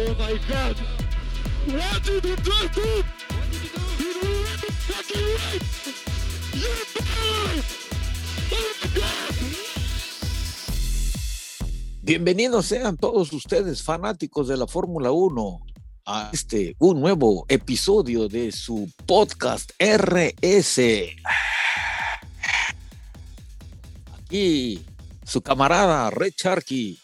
Oh my god! What did you do? dude? You did it fucking right! You did it! Oh my god! Bienvenidos sean todos ustedes, fanáticos de la Fórmula 1, a este, un nuevo episodio de su podcast RS. Aquí, su camarada Red Sharky,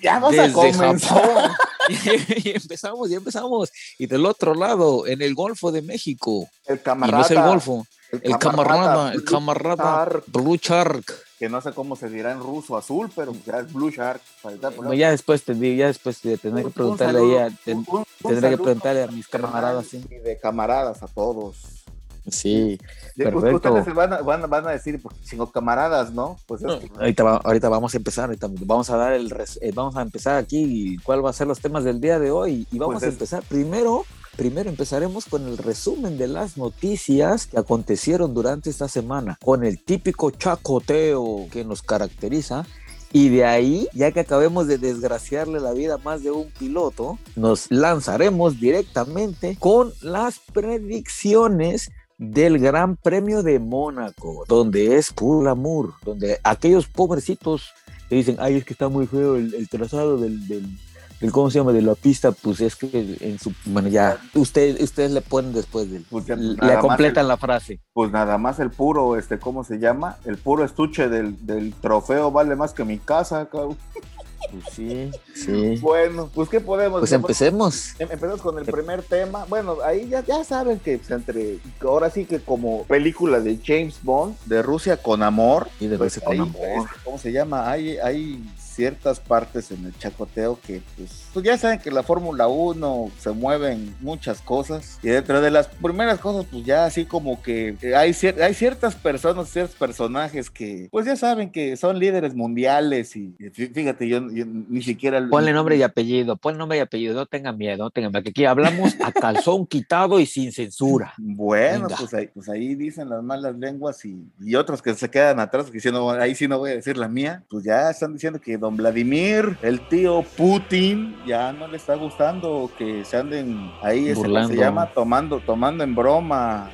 Ya vas a desde comenzar. Japón. y empezamos, ya empezamos. Y del otro lado, en el Golfo de México. El Y no camarada. es el Golfo, el camarada, el Blue camarada Shark, Blue Shark. que no sé cómo se dirá en ruso azul, pero ya es Blue Shark. Bueno, ya después te digo, ya después te tendré que Un- un preguntarle ahí saludo, a, ten- un- un tendré que preguntarle a mis camaradas, sí. Y de camaradas a todos. Sí, De- Perfecto. Ustedes van a, van, van a decir, pues, sino camaradas, ¿no? Pues que- ahorita, va- ahorita vamos a empezar, ahorita vamos a dar el res- eh, vamos a empezar aquí cuál va a ser los temas del día de hoy y vamos Pues a es- empezar primero Primero empezaremos con el resumen de las noticias que acontecieron durante esta semana, con el típico chacoteo que nos caracteriza. Y de ahí, ya que acabemos de desgraciarle la vida a más de un piloto, nos lanzaremos directamente con las predicciones del Gran Premio de Mónaco, donde es puro amor, donde aquellos pobrecitos que dicen, ay, es que está muy feo el, el trazado del, del, del, ¿cómo se llama? De la pista, pues es que en su, bueno, ya, usted, ustedes le ponen después del, Pues le completan el- la frase. pues nada más el puro, este, ¿cómo se llama? El puro estuche del, del trofeo vale más que mi casa, cabrón. Pues sí, sí. Bueno, pues ¿qué podemos? Pues empecemos. Em- Empezamos con el primer tema. Bueno, ahí ya, ya saben que pues, entre ahora sí que como película de James Bond, de Rusia con amor. Y de pues, Rusia con ahí, amor. ¿Cómo se llama? Hay, hay ciertas partes en el chacoteo que pues, pues ya saben que la Fórmula 1 se mueven muchas cosas. Y dentro de las primeras cosas, pues ya así como que eh, hay, cier- hay ciertas personas, ciertos personajes que pues ya saben que son líderes mundiales. Y, y fí- fíjate, yo, yo ni siquiera... Ponle nombre y apellido, ponle nombre y apellido, no tengan miedo, no tengan miedo, que aquí hablamos a calzón quitado y sin censura. Bueno, pues ahí, pues ahí dicen las malas lenguas y, y otros que se quedan atrás, que diciendo, "Bueno, ahí sí no voy a decir la mía, pues ya están diciendo que don Vladimir, el tío Putin, ya no le está gustando que se anden ahí, ese, ¿cómo Burlando. se llama, tomando, tomando en broma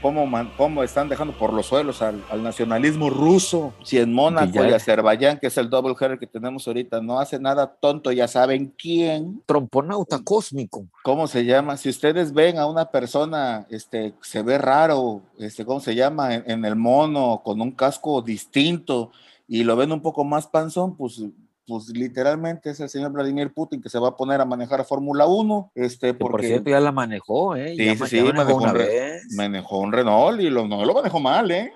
cómo, cómo están dejando por los suelos al, al nacionalismo ruso. Si en Mónaco y Azerbaiyán, que es el double header que tenemos ahorita, no hace nada tonto, ya saben quién. Tromponauta cósmico. ¿Cómo se llama? Si ustedes ven a una persona, este, se ve raro, este, ¿cómo se llama? En, en el mono, con un casco distinto, y lo ven un poco más panzón, pues, pues literalmente es el señor Vladimir Putin que se va a poner a manejar Fórmula 1, este, Que por porque cierto ya la manejó, ¿eh? Sí, ya sí, manejó manejó una un vez. manejó un Renault y lo, no lo manejó mal, ¿eh?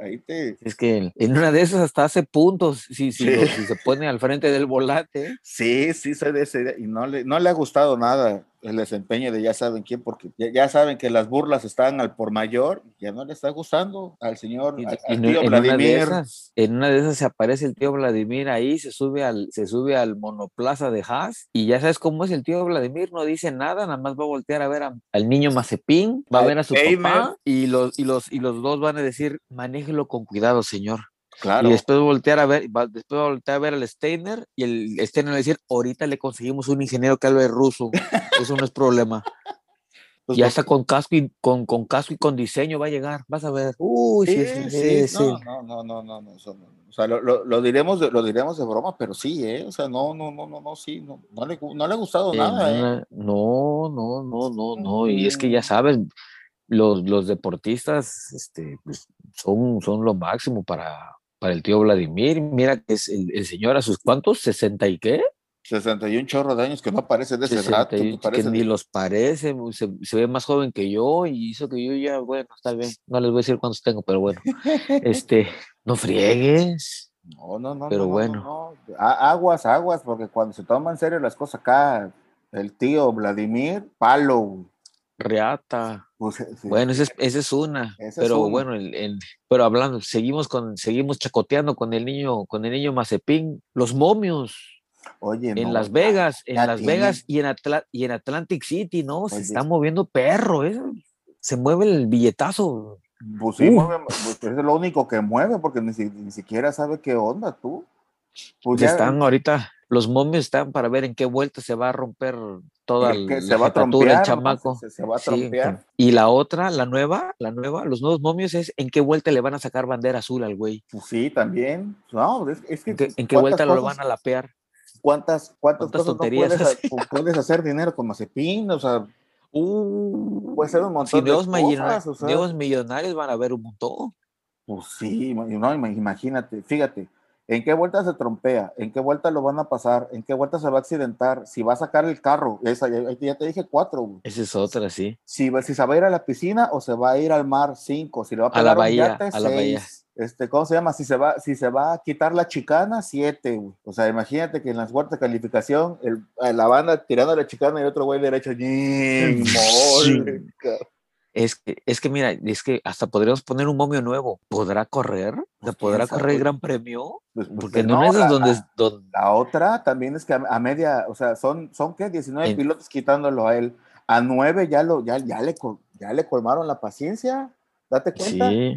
Ahí te... Es que en una de esas hasta hace puntos si, si, Sí. lo- si se pone al frente del volante. Sí, sí, soy de ese y no le, no le ha gustado nada el desempeño de ya saben quién, porque ya, ya saben que las burlas están al por mayor, ya no le está gustando al señor, Y- al, tío en, una de Vladimir. esas, en una de esas se aparece el tío Vladimir ahí, se sube al, se sube al monoplaza de Haas y ya sabes cómo es el tío Vladimir, no dice nada, nada más va a voltear a ver a- al niño Mazepin, va a ver a su Eimer. papá y los, y, los, y los dos van a decir, manéjelo con cuidado, señor. Claro. Y después voltear a ver, después voltear a ver al Steiner y el Steiner va a decir, ahorita le conseguimos un ingeniero que hable ruso, eso no es problema. Pues, ya pues, está con casco y con, con casco y con diseño va a llegar, vas a ver. Uy, sí, sí, sí, sí, no, no, no, no, no, no. O sea, lo, lo, lo diremos lo diremos de broma, pero sí, ¿eh? O sea, no, no, no, no, no, sí, no, no le, no le ha gustado En nada, ¿eh? No, no, no, no, no. Y es que ya sabes, los, los deportistas este, pues, son, son lo máximo para, para el tío Vladimir. Mira que es el, el señor a sus cuantos, ¿60 y qué? 61 chorro de años que no aparece de ese 60 rato, que parece que ni los parece, se, se ve más joven que yo y hizo que yo ya, bueno, está bien, no les voy a decir cuántos tengo, pero bueno, este, no friegues. No, no, no. Pero no, no, bueno. no, no. A- Aguas, aguas, porque cuando se toman en serio las cosas acá, el tío Vladimir, palo. Reata. Sí, Bueno, esa es, es una, es pero una. bueno, el- el- pero hablando, seguimos con, seguimos chacoteando con el niño, con el niño Mazepin, los momios Oye, en no, Las Vegas, en Las tiene- Vegas y en, Atla- y en Atlantic City, ¿no? Se está moviendo perro, ¿eh? se mueve el billetazo. Pues sí, Uh. mueve- pues es lo único que mueve, porque ni, si- ni siquiera sabe qué onda tú. Pues Pues están ahorita, los momios están para ver en qué vuelta se va a romper toda la se va a trompear, el chamaco. Se, se va a Sí, y la otra, la nueva, la nueva, los nuevos momios es en qué vuelta le van a sacar bandera azul al güey. Pues sí, también. No, es, es que. ¿En qué, en qué ¿cuántas vuelta lo van a lapear? ¿Cuántas, cuántas, cuántas cosas no tonterías puedes, hace? ha- puedes hacer dinero con Mazepin? O sea, Uh, puede ser un montón si de nuevos, cosas, millonarios, o sea. nuevos millonarios van a ver un montón. Pues sí, no, ima- imagínate, fíjate, ¿en qué vuelta se trompea? ¿En qué vuelta lo van a pasar? ¿En qué vuelta se va a accidentar? Si va a sacar el carro, esa, ya, te dije cuatro, güey. Esa es otra, sí. Si, si se va a ir a la piscina o se va a ir al mar, cinco. Si le va a A la pegar un bahía, yate, a la bahía. seis. Este, ¿Cómo se llama? Si se, va, si se va a quitar la chicana, siete, güey. O sea, imagínate que en las vueltas de calificación, el, la banda tirando la chicana y el otro güey derecho, ¡yin! Es que, es que mira, es que hasta podríamos poner un momio nuevo. ¿Podrá correr? ¿Se Pues, ¿Podrá correr el. Gran Premio? Pues, Porque no, no, es la- donde, la- donde La otra también es que a, a media, o sea, son, son ¿qué? 19 En- pilotos quitándolo a él. A 9 ya, lo, ya, ya, le, ya le colmaron la paciencia. Date cuenta. sí,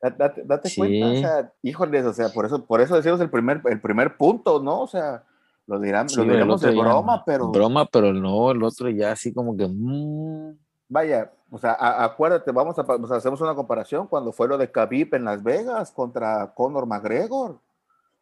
Da- Date, date Sí. cuenta. O sea, híjoles, o sea, por eso, por eso decimos el primer, el primer punto, ¿no? O sea, lo, dirán, sí, lo diremos de ya- broma, pero Broma, pero no, el otro ya así como que... mm, vaya, o sea, a- acuérdate, vamos a, o hacemos una comparación cuando fue lo de Khabib en Las Vegas contra Conor McGregor.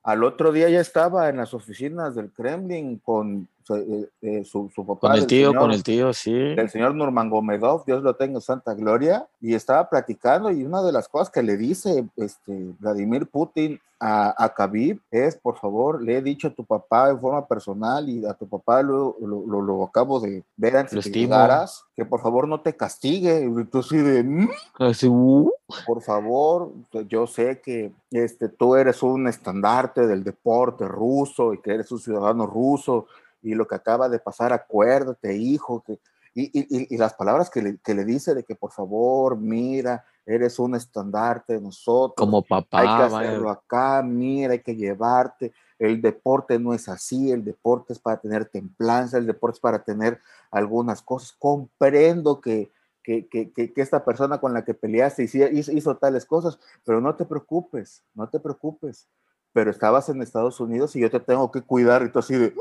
Al otro día ya estaba en las oficinas del Kremlin con eh, eh, su, su papá. con el tío, señor- con el tío, sí. del señor Nurmagomedov, Dios lo tenga en santa gloria, y estaba platicando y una de las cosas que le dice este, Vladimir Putin a, a Khabib es, por favor, le he dicho a tu papá en forma personal y a tu papá lo, lo, lo- lo acabo de ver antes de que llegaras, que por favor no te castigue. Y Entonces, de, "Mm, Así, uh, por favor, yo sé que este, tú eres un estandarte del deporte ruso y que eres un ciudadano ruso y lo que acaba de pasar, acuérdate, hijo, que, y, y- y- y las palabras que le, que le dice de que por favor, mira, eres un estandarte de nosotros, como hay papá, que vaya, hacerlo acá, mira, hay que llevarte, el deporte no es así, el deporte es para tener templanza, el deporte es para tener algunas cosas, comprendo que, que, que, que- que esta persona con la que peleaste hizo, hizo- hizo tales cosas, pero no te preocupes, no te preocupes, pero estabas en Estados Unidos y yo te tengo que cuidar, y tú así de...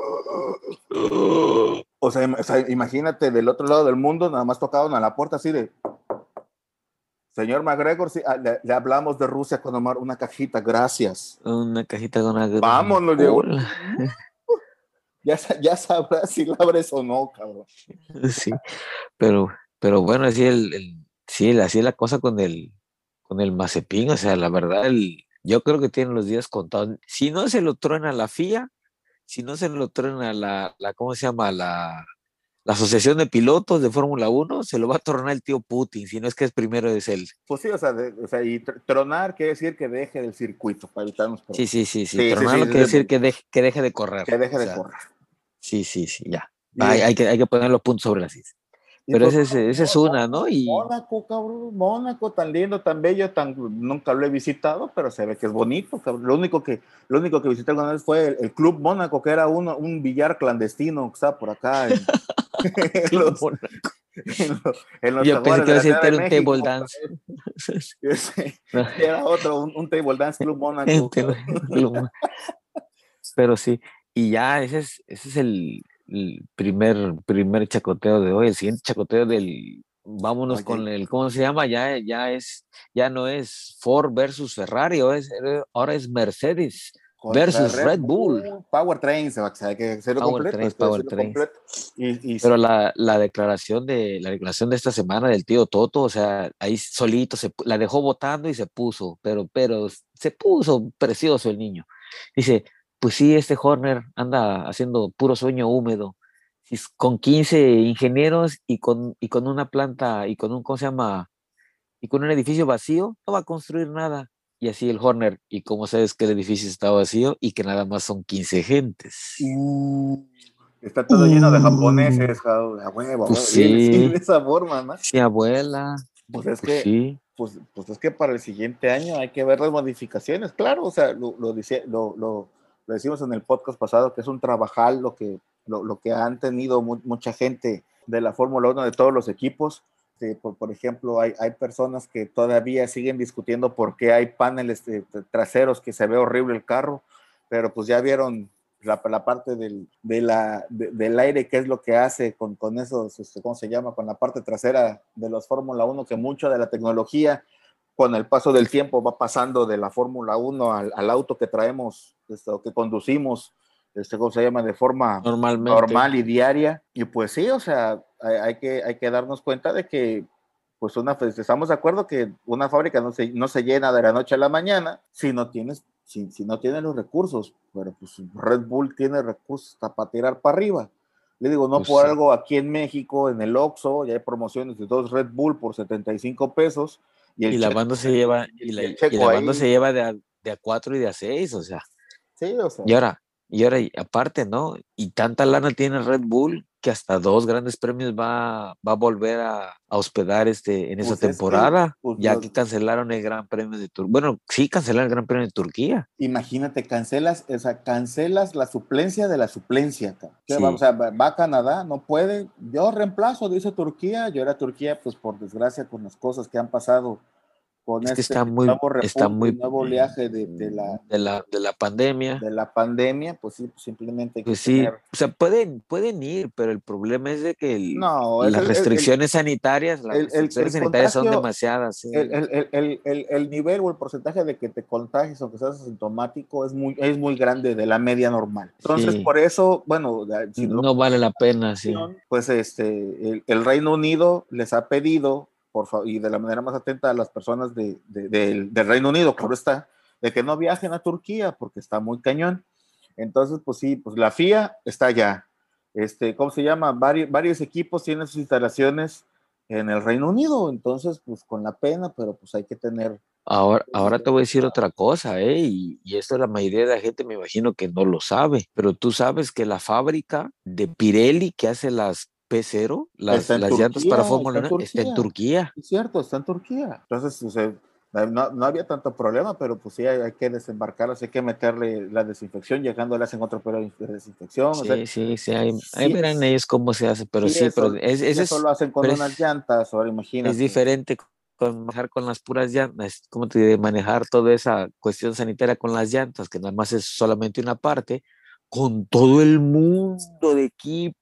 O sea, im- o sea, imagínate del otro lado del mundo, nada más tocaban a la puerta así de... Señor McGregor, sí, ah, le, le hablamos de Rusia con Omar, una cajita, gracias. una cajita con una... Vámonos, Diego. Ya, ya sabrás si la abres o no, cabrón. Sí, pero, pero bueno, así el, el- sí, así es la cosa con el, con el Mazepin, o sea, la verdad, el, yo creo que tiene los días contados. Si no se lo truena la FIA, si no se lo truena la, la ¿cómo se llama? La, la Asociación de Pilotos de Fórmula 1, se lo va a tronar el tío Putin, si no es que es primero es él. Pues sí, o sea, de- o sea, y tr- tronar quiere decir que deje del circuito para evitarnos Sí, problemas. sí, sí, sí, Sí, sí, tronarlo sí, quiere decir que deje, que deje de correr. que deje o de correr. Sí, sí, sí, ya. Hay, hay que, hay que poner los puntos sobre las is. Pero pues, ese, es- ese es una, ¿no? Y Mónaco, cabrón, Mónaco, tan lindo, tan bello, tan nunca lo he visitado, pero se ve que es bonito. cabrón. Lo único que, lo único que visité alguna vez fue el, el Club Mónaco, que era uno, un billar clandestino que está por acá en, en los, en los, en los yo pensé que iba a era un table dance. Era otro, un, un table dance Club Mónaco. Pero sí, y ya ese es, ese es el, el primer, primer chacoteo de hoy. El siguiente chacoteo del vámonos Oye. con el, ¿cómo se llama? Ya, ya es, ya no es Ford versus Ferrari, ahora es, ahora es Mercedes versus Red Bull. Power Train, se va a que hacerlo Power completo. Trains, Power decirlo Trains. completo. Y, y Pero la, la declaración de la declaración de esta semana del tío Toto, o sea, ahí solito se la dejó votando y se puso, pero pero se puso precioso el niño. Dice, pues sí, este Horner anda haciendo puro sueño húmedo. Con 15 ingenieros y con, y con una planta y con un, ¿cómo se llama? Y con un edificio vacío, no va a construir nada. Y así el Horner, y cómo sabes que el edificio está vacío y que nada más son 15 gentes. Uh, está todo lleno de japoneses, ja- a huevo, Pues sí. de esa forma, ¿no? Sí, abuela. Pues es Pues que, sí. pues, pues es que para el siguiente año hay que ver las modificaciones, claro, o sea, lo, lo, dice- lo, lo- decimos en el podcast pasado, que es un trabajal lo que, lo, lo que han tenido mu- mucha gente de la Fórmula 1 de todos los equipos. Este, por, por ejemplo, hay, hay personas que todavía siguen discutiendo por qué hay paneles eh, traseros que se ve horrible el carro, pero pues ya vieron la, la parte del, de la, de- del aire, qué es lo que hace con, con esos, este, ¿cómo se llama? Con la parte trasera de los Fórmula 1, que mucho de la tecnología con el paso del tiempo va pasando de la Fórmula 1 al, al auto que traemos, este, o que conducimos, este, ¿cómo se llama? De forma Normalmente. normal y diaria. Y pues sí, o sea, hay, hay que, hay que darnos cuenta de que, pues una, pues, estamos de acuerdo que una fábrica no se, no se llena de la noche a la mañana si no tienes, si, si no tienes los recursos, pero pues Red Bull tiene recursos hasta para tirar para arriba. Le digo, no Pues por sí. algo aquí en México, en el Oxxo, ya hay promociones de dos Red Bull por 75 pesos. Y, el Y la banda se lleva, y la, el y checo la banda se lleva de a, de a cuatro y de a seis, o sea. Sí, o sea, Y ahora, y ahora, y aparte, ¿no? Y tanta lana tiene Red Bull que hasta dos grandes premios va, va a volver a, a hospedar este, en esa Pues es que, temporada, pues, ya los- que cancelaron el Gran Premio de Turquía. Bueno, sí cancelaron el Gran Premio de Turquía. imagínate, cancelas, o sea, cancelas la suplencia de la suplencia. cabrón. ¿Qué Sí. va? O sea, va va a Canadá, no puede. Yo reemplazo, dice Turquía. Yo era Turquía, pues por desgracia, con las cosas que han pasado con Es que este está muy- nuevo está repunte, muy- nuevo oleaje de, de la, De la, de la pandemia. de la pandemia, pues sí, pues simplemente hay que Pues sí, tener- o sea, pueden, pueden ir, pero el problema es de que el- No, las el- el- el- restricciones sanitarias, las restricciones sanitarias son demasiadas. sí. el, el- el- el- el- el nivel o el porcentaje de que te contagies aunque seas asintomático es muy, es muy grande de la media normal. Entonces, Sí. por eso, bueno, si lo no vale la pena, sí. pues este, el, el Reino Unido les ha pedido, por y de la manera más atenta a las personas de, de- del, del Reino Unido, claro está, de que no viajen a Turquía porque está muy cañón. Entonces, pues sí, pues la FIA está allá. Este, ¿cómo se llama? Varios, varios equipos tienen sus instalaciones en el Reino Unido, entonces, pues con la pena, pero pues hay que tener Ahora, ahora te voy a decir otra cosa, ¿eh? Y, y esto la mayoría de la gente me imagino que no lo sabe, pero tú sabes que la fábrica de Pirelli que hace las P0, las, las llantas para Turquía, Fórmula está en 1, está en Turquía. Es cierto, está en Turquía. Entonces, o sea, no, no había tanto problema, pero pues sí hay, hay que desembarcarlos, hay que meterle la desinfección, llegando le hacen otro periodo de desinfección. o sea, Sí, sí, sí, ahí, sí, verán ellos cómo se hace, pero sí, sí, eso- pero es, y ese eso es, lo hacen con unas es- llantas, ahora imagínate. es diferente con manejar con las puras llantas, como te diré, manejar toda esa cuestión sanitaria con las llantas, que nada más es solamente una parte, con todo el mundo de equipo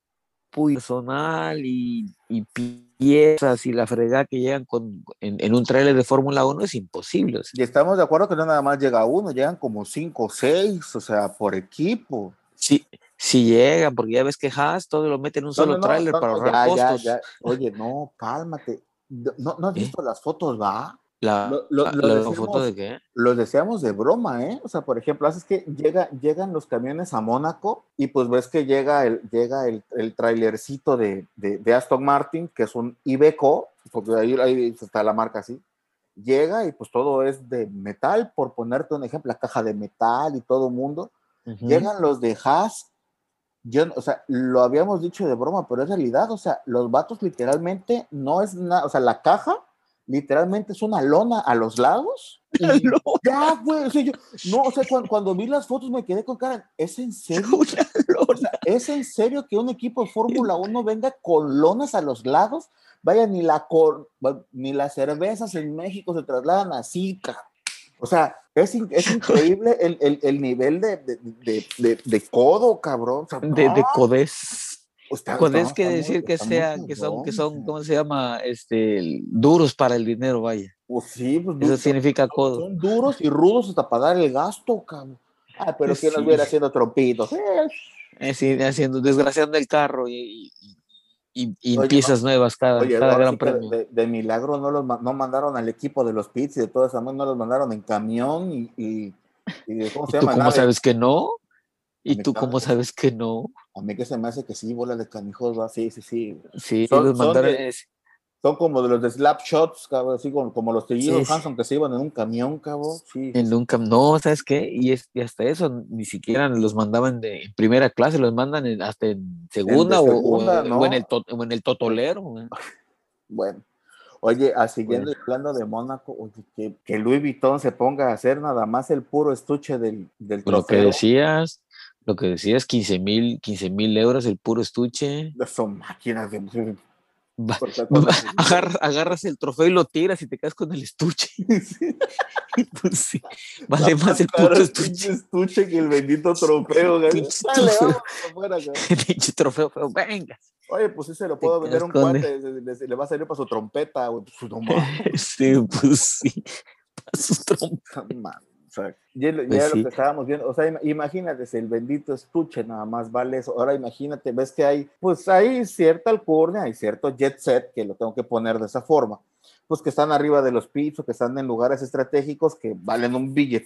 personal y, y piezas y la fregada que llegan con, en, en un trailer de Fórmula 1 es imposible. o sea, Y estamos de acuerdo que no nada más llega uno, llegan como cinco o seis, o sea, por equipo. si, si llegan, porque ya ves que Haas todo lo mete en un No, solo no, tráiler no, para ahorrar ya, costos. ya. Oye, no, cálmate. ¿No, no has ¿Eh? visto las fotos, va? La, Lo- de qué? los deseamos de broma, ¿eh? O sea, por ejemplo, haces que llega, llegan los camiones a Mónaco y pues ves que llega el, llega el, el trailercito de, de, de Aston Martin, que es un Iveco, porque ahí, ahí está la marca así. Llega y pues todo es de metal, por ponerte un ejemplo, la caja de metal y todo mundo. Llegan los de Haas, yo, o sea, lo habíamos dicho de broma, pero es realidad, o sea, los vatos literalmente no es nada, o sea, la caja literalmente es una lona a los lados. y ya, güey, o sea, yo, no, o sea, cuando, cuando vi las fotos me quedé con cara, ¿es en serio? O sea, ¿es en serio que un equipo de Fórmula 1 venga con lonas a los lados? Vaya, ni, la cor- ni las cervezas en México se trasladan así, cabrón. O sea, es, in- es increíble el, el- el nivel de, de, de- de- codo, cabrón. O sea, de, codés. Está- Codés está- que está muy- decir que sea, que son, que son. ¿cómo se llama? Este, duros para el dinero, vaya. Pues sí, pues Eso significa codo. son duros y rudos hasta para dar el gasto, cabrón. Ah, pero Sí. que nos viera haciendo trompitos. Eh, Así, haciendo, desgraciando el carro y, y, y Oye, piezas nuevas cada, Oye, cada gran sí premio. de, de milagro no los no mandaron al equipo de los pits y de toda esa madre, no los mandaron en camión y, y, y ¿cómo ¿Y se tú llama? cómo Nave. sabes que no? ¿Y tú cómo sabes que no? A mí que se me hace que sí, bola de canijos, va, sí, sí, sí. Sí, Son- los son mandaron. de- es- Son como de los de slap shots, cabrón, así como, como los trillidos Sí. Hanson que se iban en un camión, cabrón. Sí, en un cam- no, ¿sabes qué? Y, es, y hasta eso ni siquiera los mandaban de en primera clase, los mandan en- hasta en segunda, o- segunda, o, ¿no? o en el to- o en el totolero. güey. Bueno. Oye, a siguiendo y hablando de Mónaco, oye, que, que Louis Vuitton se ponga a hacer nada más el puro estuche del, del Lo que trofeo. decías, lo que decías, 15 mil 15 mil euros el puro estuche. Son máquinas de agarras, agarras el trofeo y lo tiras y te quedas con el estuche. Pues sí, vale más el puto estuche. estuche que el bendito trofeo. Pinche. El pinche trofeo, pero venga. Oye, pues sí se lo puedo vender a un cuate, le, le- le va a salir para su trompeta, güey. Pues, Sí, pues sí. Para sus trompas. O sea, ya, lo- Pues sí. que estábamos viendo, o sea, im- imagínate, si el bendito estuche nada más vale eso. Ahora imagínate, ves que hay, pues hay cierta alcurnia, hay cierto jet set, que lo tengo que poner de esa forma, pues que están arriba de los pits o que están en lugares estratégicos que valen un billete,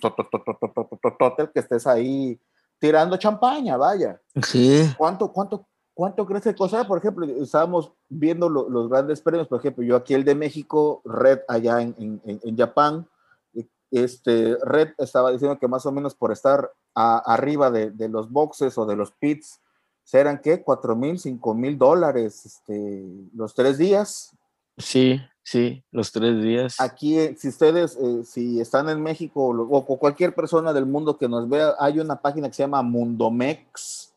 que estés ahí tirando champaña, vaya. Sí. ¿Cuánto, cuánto, cuánto crees que costará? Por ejemplo, estábamos viendo lo- los grandes premios, por ejemplo, yo aquí el de México, Red allá en, en, en- Japón, este, Red estaba diciendo que más o menos por estar a- arriba de, de los boxes o de los pits, serán que 4 mil, 5 mil dólares este, los tres días. Sí, sí, los tres días. Aquí, eh, si ustedes, eh, si están en México o cualquier persona del mundo que nos vea, hay una página que se llama Mundomex,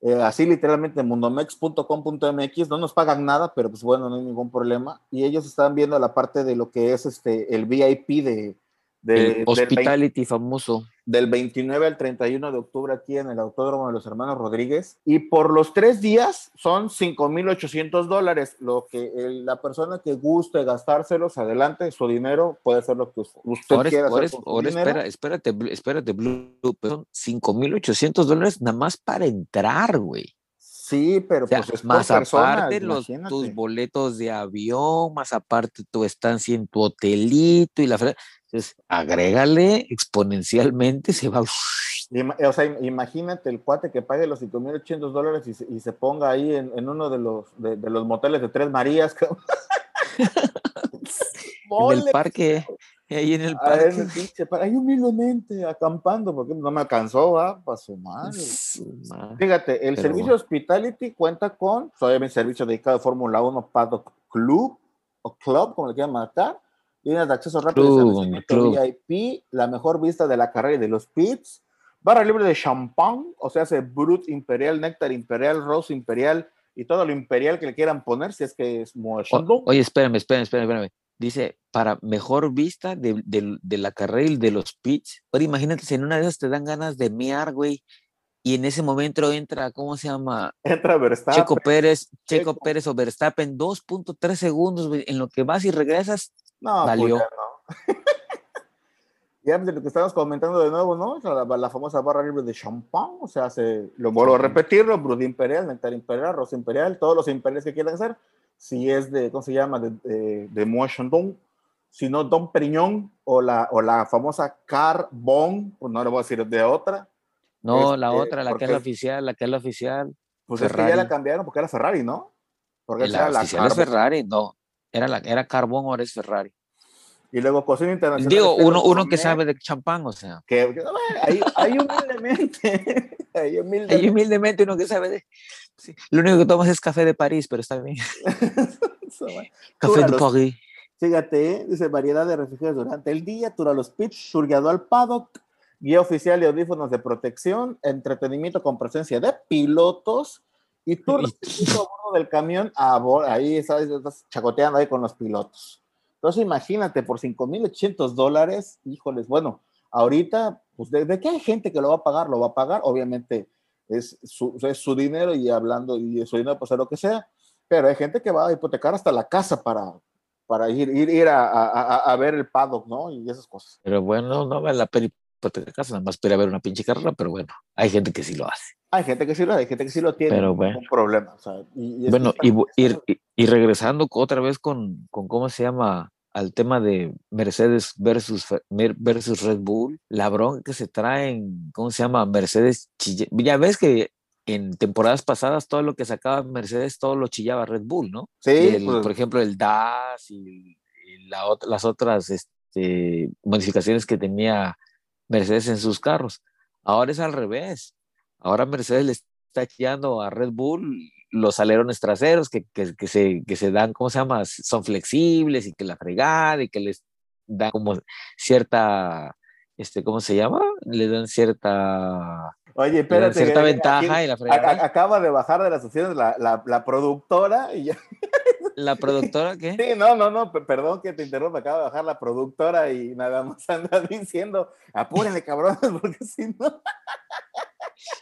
eh, así literalmente mundomex.com.mx, no nos pagan nada, pero pues bueno, no hay ningún problema. Y ellos están viendo la parte de lo que es este, el VIP de, de- El del, hospitality famoso. del 29 al 31 de octubre aquí en el Autódromo de los Hermanos Rodríguez. Y por los tres días son 5.800 dólares. Lo que el- la persona que guste gastárselos, adelante, su dinero puede ser lo que us- usted Ahora, quiera ahora hacer ahora espera, espérate, espérate, Blue, son 5,800 dólares nada más para entrar, güey. Sí, pero O sea, pues es por más persona, aparte los, tus boletos de avión, más aparte tu estancia en tu hotelito y la Entonces, agrégale exponencialmente, se va. O sea, im- imagínate el cuate que pague los 5.800 dólares y se, y se ponga ahí en, en uno de los, de, de los moteles de Tres Marías. En el parque, ahí en el ah, en parque. el pinche ahí humildemente acampando, porque no me alcanzó, ¿va? Para su madre. Fíjate, el Pero servicio. Hospitality cuenta con, pues, obviamente, servicio dedicado a Fórmula 1 Paddock Club, o Club, como le quieran marcar, líneas de acceso rápido. VIP, la mejor vista de la carrera y de los pits, barra libre de champán, o sea, hace Brut Imperial, Néctar Imperial, Rose Imperial y todo lo imperial que le quieran poner, si es que es muy O- oye, espérame, espérame, espérame, espérame. Dice, para mejor vista de, de- de la carrera y de los pits. Ahora imagínate si en una de esas te dan ganas de mear, güey. Y en ese momento entra, ¿cómo se llama? Entra Verstappen. Checo Pérez, Checo Checo. Pérez o Verstappen, 2.3 segundos, güey, en lo que vas y regresas. No, Valió. pues ya no. ya de lo que estábamos comentando de nuevo, ¿no? La, la famosa barra libre de champán, o sea, se, lo vuelvo a repetirlo, Brut Imperial, Nectar Imperial, Rosa Imperial, todos los imperiales que quieran hacer, si es de, ¿cómo se llama? De, de, de Moët Chandon, si no Don Periñón, o la, o la famosa Carbon, pues no le voy a decir de otra, No, la Este, otra, la que es la oficial, la que es la oficial. pues es que Ferrari. ya la cambiaron porque era Ferrari, ¿no? Porque La era la. Ferrari, no. Era, la, era Carbón, ahora es Ferrari. Y luego Cocina Internacional. Digo, uno, uno que sabe de champán, o sea. Que, que, ahí, ahí humildemente, ahí humildemente. Hay humildemente uno que sabe de. sí, Lo único que tomas es café de París, pero está bien. Café de París. Fíjate, ¿eh? dice variedad de refrigerios durante el día, tour a los pits, tour guiado al paddock, guía oficial y audífonos de protección, entretenimiento con presencia de pilotos y tour del camión. A ahí estás, estás chacoteando ahí con los pilotos. Entonces imagínate, por 5.800 dólares, híjoles, bueno, ahorita, pues de, qué hay gente que lo va a pagar, lo va a pagar, obviamente es su, dinero y hablando, y su dinero pues lo que sea, pero hay gente que va a hipotecar hasta la casa para, para ir, ir, ir a, a, ver el paddock, ¿no? Y esas cosas. Pero bueno, no vale la pena hipotecar casa, nada más para ver una pinche carrera, pero bueno, hay gente que sí lo hace. Hay gente que sí lo, hay gente que sí lo tiene, Pero un bueno. problema. o sea, y, y Bueno, y, y, y- regresando otra vez con, con cómo se llama al tema de Mercedes versus, versus Red Bull, la bronca que se traen, ¿cómo se llama? Mercedes, chille- ya ves que en temporadas pasadas todo lo que sacaba Mercedes, todo lo chillaba Red Bull, ¿no? sí, El- pues, por ejemplo, el DAS y, la las otras este, modificaciones que tenía Mercedes en sus carros. Ahora es al revés. Ahora Mercedes le está chillando a Red Bull los alerones traseros que, que, que se, que se dan, ¿cómo se llama? Son flexibles y que la fregada y que les da como cierta, este, ¿cómo se llama? Le dan cierta, oye, espérate. cierta que- ventaja aquí- y la fregada. acaba de bajar de las opciones la, la, la productora y ya ¿La productora qué? Sí, no, no, no, perdón que te interrumpa, acaba de bajar la productora y nada más anda diciendo, apúrenle, cabrones, porque si no.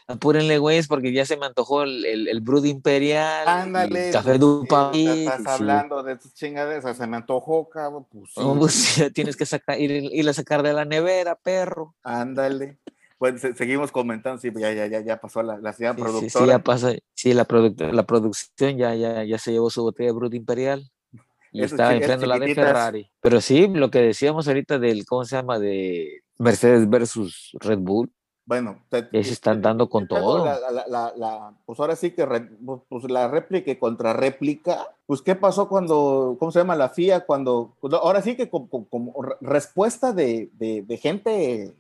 Apúrenle, güeyes, porque ya se me antojó el, el, el Brood Imperial. Ándale. El café Dupa. Estás hablando de tus chingaderas, se me antojó, cabrón. Pues sí. Oh, pues, tienes que sacar, ir, ir, a sacar de la nevera, perro. Ándale. Pues seguimos comentando, sí, ya, ya, ya, ya pasó la, la señora sí, productora. Sí, sí, ya pasa, sí, la, produc la producción ya, ya, ya se llevó su botella de Brood Imperial y estaba enfrentando la de. Ferrari. Pero sí, lo que decíamos ahorita del, ¿cómo se llama? De Mercedes versus Red Bull. Bueno, te, se están dando con todo. La, la- la- la- pues ahora sí que re- pues la réplica y contra réplica. Pues qué pasó cuando, ¿cómo se llama la FIA? Cuando, ahora sí que como, como- como re- respuesta de, de- de gente,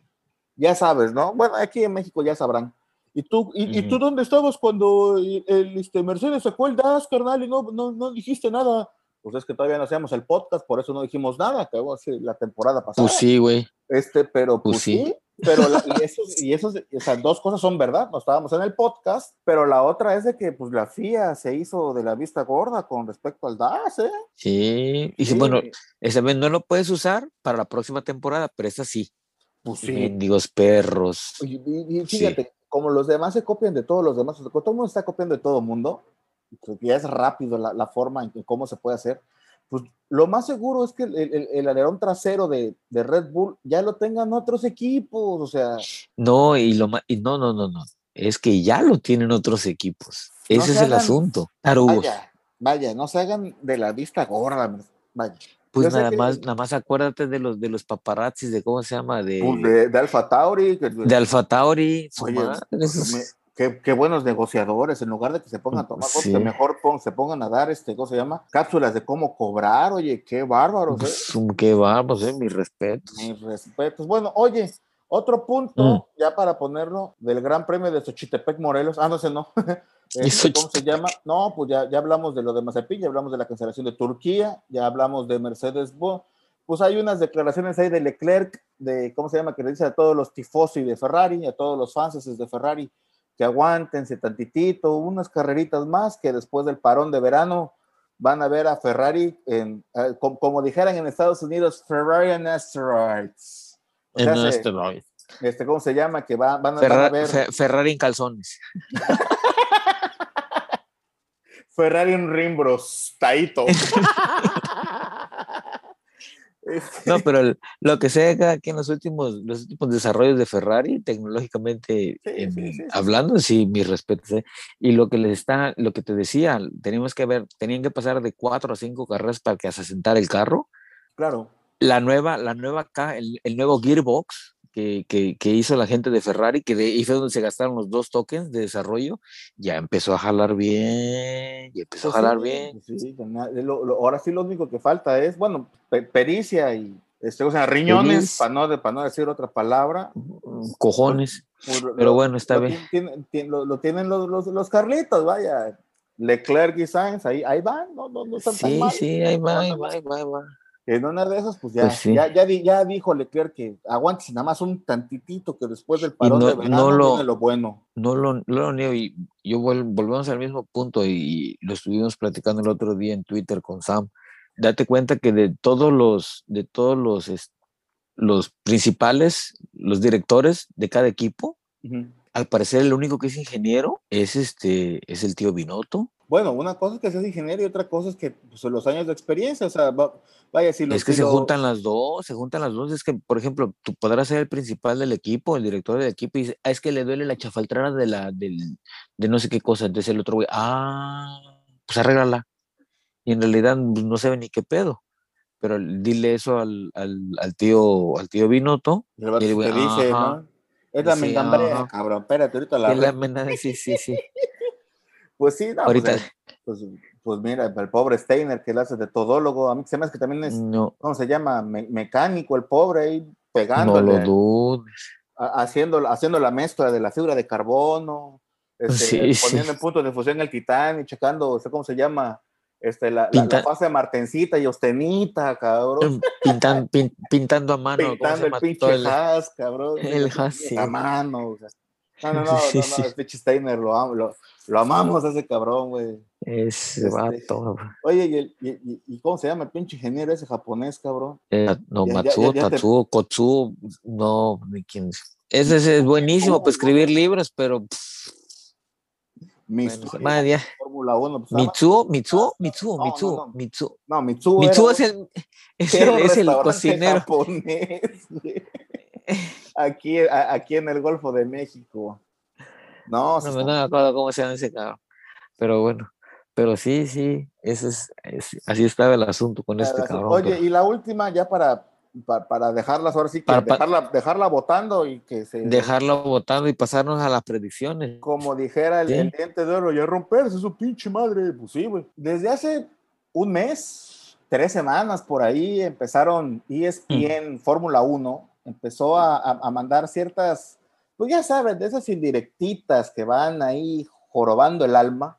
ya sabes, ¿no? Bueno, aquí en México ya sabrán. ¿Y tú, y, y tú dónde estabas cuando el, el, este, Mercedes sacó el DAS, carnal, y no, no, no dijiste nada? Pues es que todavía no hacíamos el podcast, por eso no dijimos nada, que la temporada pasada. Pues sí, güey. Este, pero pues, Pues sí. sí. Pero la- y esos, y esos, o sea, dos cosas son verdad, no estábamos en el podcast, pero la otra es de que pues la FIA se hizo de la vista gorda con respecto al DAS, ¿eh? Sí. Y Sí, bueno, esa vez no lo puedes usar para la próxima temporada, pero esta sí. pues sí. Mendigos perros. Y, y- y fíjate, como los demás se copian de todos los demás, todo el mundo está copiando de todo el mundo, que ya es rápido la, la forma en que cómo se puede hacer, pues lo más seguro es que el, el- el alerón trasero de, de Red Bull ya lo tengan otros equipos, o sea, No, y lo ma- y no, no, no, no. Es que ya lo tienen otros equipos. No Ese se es el asunto. Tarugos. vaya, vaya, no se hagan de la vista gorda, vaya. Pues yo nada que- más, nada más acuérdate de los de los paparazzis, de cómo se llama, de, Pues de, de Alfa Tauri, que- de Alfa Tauri. su Oye, madre, esos- me- qué, qué buenos negociadores, en lugar de que se pongan a tomar cosas, Sí. que mejor pon- se pongan a dar, este, ¿cómo se llama? Cápsulas de cómo cobrar, oye, qué bárbaros, ¿eh? pues, um, qué vamos, eh, mis respetos. Mis respetos. Bueno, oye, otro punto, Mm. ya para ponerlo, del Gran Premio de Xochitepec Morelos, ah, no sé, no. ¿Y Este, ¿Cómo se llama? No, pues ya, ya hablamos de lo de Mazepin, ya hablamos de la cancelación de Turquía, ya hablamos de Mercedes Bo. Pues hay unas declaraciones ahí de Leclerc, de, ¿cómo se llama? Que le dice a todos los tifosi de Ferrari, a todos los fans de Ferrari, que aguántense tantitito, unas carreritas más, que después del parón de verano van a ver a Ferrari, en, eh, como, como dijeran en Estados Unidos, Ferrari en asteroids. O sea, En se- este este, ¿cómo se llama? Que va- van, a- van a Ferra- ver Fe- Ferrari en calzones. Ferrari en Rimbros, Taito. Este, No, pero el- lo que sé acá que en los últimos, los últimos desarrollos de Ferrari, tecnológicamente Sí, en- sí, sí, sí. hablando, sí, mis respetos. ¿eh? Y lo que les está, lo que te decía, teníamos que ver, tenían que pasar de cuatro a cinco carreras para que se asentara el carro. claro. La nueva, la nueva el, el nuevo gearbox que, que, que hizo la gente de Ferrari, que de, y fue donde se gastaron los dos tokens de desarrollo, ya empezó a jalar bien, ya empezó a Pues jalar sí, bien. pues sí, lo- lo- ahora sí lo único que falta es, bueno, pe- pericia y, este, o sea, riñones, para no, no decir otra palabra. Cojones. Pues, lo- Pero bueno, está bien. tien- tien- tien- lo, tienen los, los, los Carlitos, vaya. Leclerc y Sainz, ahí, ahí van, no, no, no están tan Sí, mal. sí, ahí va, ahí va, ahí va, ahí va. En una de esas, pues ya, Pues sí. ya, ya, di- ya dijo Leclerc que aguante nada más un tantitito, que después del parón no- de verano no lo- viene lo bueno. no lo, no lo niego y yo vuel- volvemos al mismo punto y, lo estuvimos platicando el otro día en Twitter con Sam. Date cuenta que de todos los, de todos los, los principales, los directores de cada equipo, al parecer el único que es ingeniero es este, es el tío Binotto. Bueno, una cosa es que seas ingeniero y otra cosa es que pues, los años de experiencia, o sea, va- vaya, si lo es que si se lo- juntan las dos, se juntan las dos. Es que, por ejemplo, tú podrás ser el principal del equipo, el director del equipo, y dice, ah, es que le duele la chafaltrada de la, del, de no sé qué cosa. Entonces el otro güey, ah, pues arréglala. Y en realidad pues, no sabe ni qué pedo. Pero dile eso al, al, al tío, al tío Binotto. y el güey, dice. ¿no? Es la Sí, cabrón, espérate, ahorita la... y la mena- sí, sí, sí. Pues sí, no, Ahorita, pues, eh, pues, pues mira, el pobre Steiner que le hace de todólogo, a mí se me hace que también es, no, ¿cómo se llama? Me- mecánico, el pobre ahí no pegándole. lo dudes. a- haciendo, haciendo la mezcla de la fibra de carbono, este, Sí, sí. poniendo en punto de fusión el titán y checando, sé cómo se llama, este, la, la- fase de martencita y ostenita, cabrón. Pintan- pin- pintando a mano. ¿cómo se Pintando el pinche el- has, cabrón. el has, sí. A mano. o sea. No, no, no, no, no, sí. este Steiner lo, am- lo, lo amamos a ese cabrón, güey. Ese Este, vato. Oye, ¿y, el- y, y- cómo se llama el pinche ingeniero ese japonés, cabrón? Eh, no, Ya- Matsuo, ya- ya te- Tatsuo, Kotsuo, no, ni quién. Ese es, es buenísimo para escribir libros, pero pff, Mi bueno, historia madre, ya. de Fórmula 1. pues, más- Mitsuo, Mitsuo, Mitsuo, No, no, Mitsuo, no. Mitsuo. No, Mitsuo. Mitsuo es el, es el, es el cocinero. japonés. Aquí, a- aquí en el Golfo de México. No, No, me- está- no me acuerdo cómo se llama ese cabrón. Pero bueno, pero sí, sí, ese es, es- así estaba el asunto con este cabrón. Oye, pero y la última, ya para, pa- para, dejarlas ahora sí, que Para- pa- dejarla, dejarla votando y que se. dejarlo votando y pasarnos a las predicciones. Como dijera el, Sí. el diente de oro, ya romperse su pinche madre. Pues sí, güey. Desde hace un mes, tres semanas por ahí, empezaron E Mm. ESPN Fórmula 1, empezó a, a- a mandar ciertas, pues ya sabes, de esas indirectitas que van ahí jorobando el alma.